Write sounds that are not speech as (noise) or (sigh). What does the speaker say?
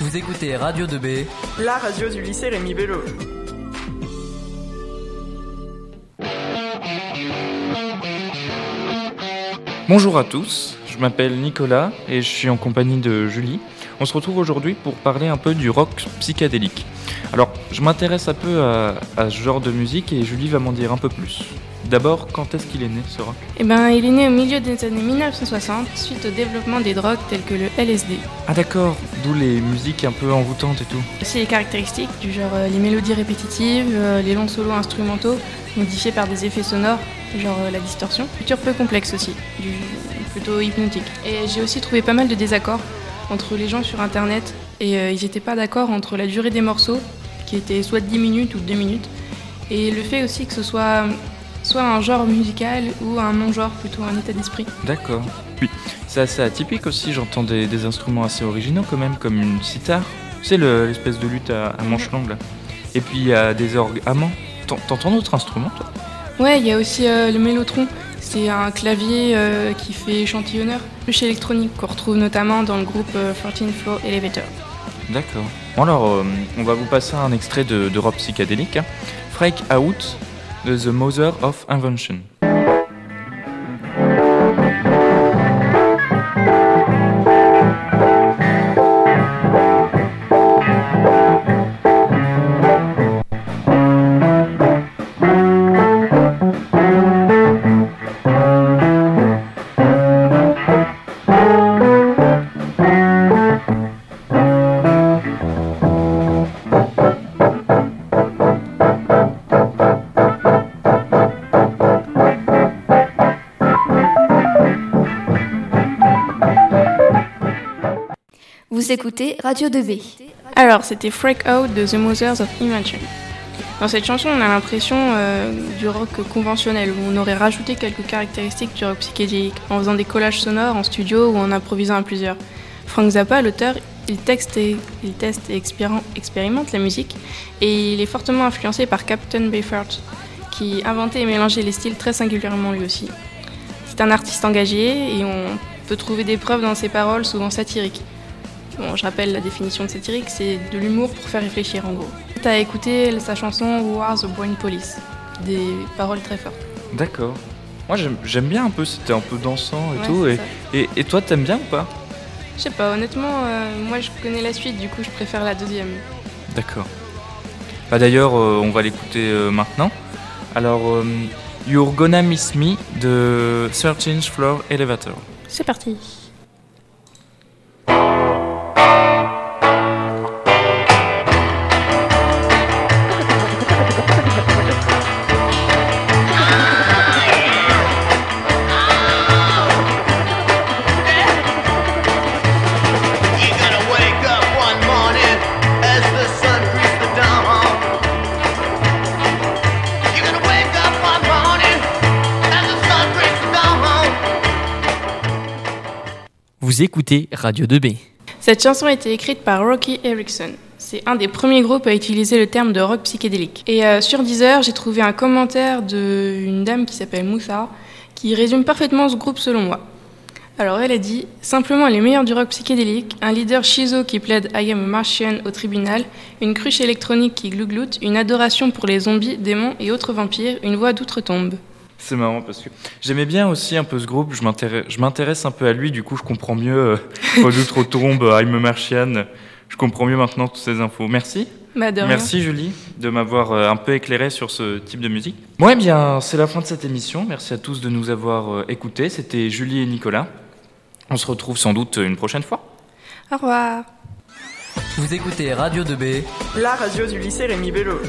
Vous écoutez Radio 2B, la radio du lycée Rémi Bello. Bonjour à tous, je m'appelle Nicolas et je suis en compagnie de Julie. On se retrouve aujourd'hui pour parler un peu du rock psychédélique. Alors, je m'intéresse un peu à, à ce genre de musique et Julie va m'en dire un peu plus. D'abord, quand est-ce qu'il est né ce rock Eh ben, il est né au milieu des années 1960 suite au développement des drogues telles que le LSD. Ah d'accord, d'où les musiques un peu envoûtantes et tout. Aussi les caractéristiques du genre euh, les mélodies répétitives, euh, les longs solos instrumentaux modifiés par des effets sonores, genre euh, la distorsion. Culture peu complexe aussi, du plutôt hypnotique. Et j'ai aussi trouvé pas mal de désaccords entre les gens sur internet et ils n'étaient pas d'accord entre la durée des morceaux qui était soit de 10 minutes ou 2 minutes et le fait aussi que ce soit soit un genre musical ou un non-genre, plutôt un état d'esprit. D'accord. Oui, c'est assez atypique aussi, j'entends des, des instruments assez originaux quand même, comme une sitar. C'est l'espèce de lutte à, à manche longue là. Et puis il y a des orgues amants. T'en- T'entends d'autres instruments toi? Ouais, il y a aussi euh, le mélotron. C'est un clavier euh, qui fait échantillonneur. Ruche électronique qu'on retrouve notamment dans le groupe euh, 14 Floor Elevator. D'accord. Bon alors, euh, on va vous passer un extrait de, de rock psychédélique. hein. Freak Out The Mother of Invention. Vous écoutez Radio 2B. Alors, c'était Freak Out de The Mothers of Invention. Dans cette chanson, on a l'impression euh, du rock conventionnel, où on aurait rajouté quelques caractéristiques du rock psychédélique, en faisant des collages sonores en studio ou en improvisant à plusieurs. Frank Zappa, l'auteur, il, et, il teste et expérim- expérimente la musique, et il est fortement influencé par Captain Beefheart, qui inventait et mélangeait les styles très singulièrement lui aussi. C'est un artiste engagé, et on peut trouver des preuves dans ses paroles, souvent satiriques. Bon, je rappelle la définition de satirique, c'est de l'humour pour faire réfléchir en gros. T'as écouté sa chanson Who Are the Brain Police Des paroles très fortes. D'accord. Moi j'aime bien un peu, c'était un peu dansant et Ouais, tout. Et, ça. et, et toi t'aimes bien ou pas? Je sais pas, honnêtement, euh, moi je connais la suite, du coup je préfère la deuxième. D'accord. Bah, D'ailleurs, euh, on va l'écouter euh, maintenant. Alors, euh, You're Gonna Miss Me de 13th Floor Elevator. C'est parti. Vous écoutez Radio 2B. Cette chanson a été écrite par Rocky Erickson. C'est un des premiers groupes à utiliser le terme de rock psychédélique. Et euh, sur Deezer, j'ai trouvé un commentaire d'une dame qui s'appelle Moussa, qui résume parfaitement ce groupe selon moi. Alors elle a dit Simplement les meilleurs du rock psychédélique, un leader schizo qui plaide I am a Martian au tribunal, une cruche électronique qui glougloute, une adoration pour les zombies, démons et autres vampires, une voix d'outre-tombe. C'est marrant parce que j'aimais bien aussi un peu ce groupe. Je m'intéresse, je m'intéresse un peu à lui, du coup je comprends mieux. Euh, (laughs) Pas d'outre tombe, I'm a Martian. Je comprends mieux maintenant toutes ces infos. Merci. Bah, de rien. Merci Julie de m'avoir euh, un peu éclairé sur ce type de musique. Bon, eh bien, c'est la fin de cette émission. Merci à tous de nous avoir euh, écoutés. C'était Julie et Nicolas. On se retrouve sans doute une prochaine fois. Au revoir. Vous écoutez Radio 2B, La radio du lycée Rémi Bello.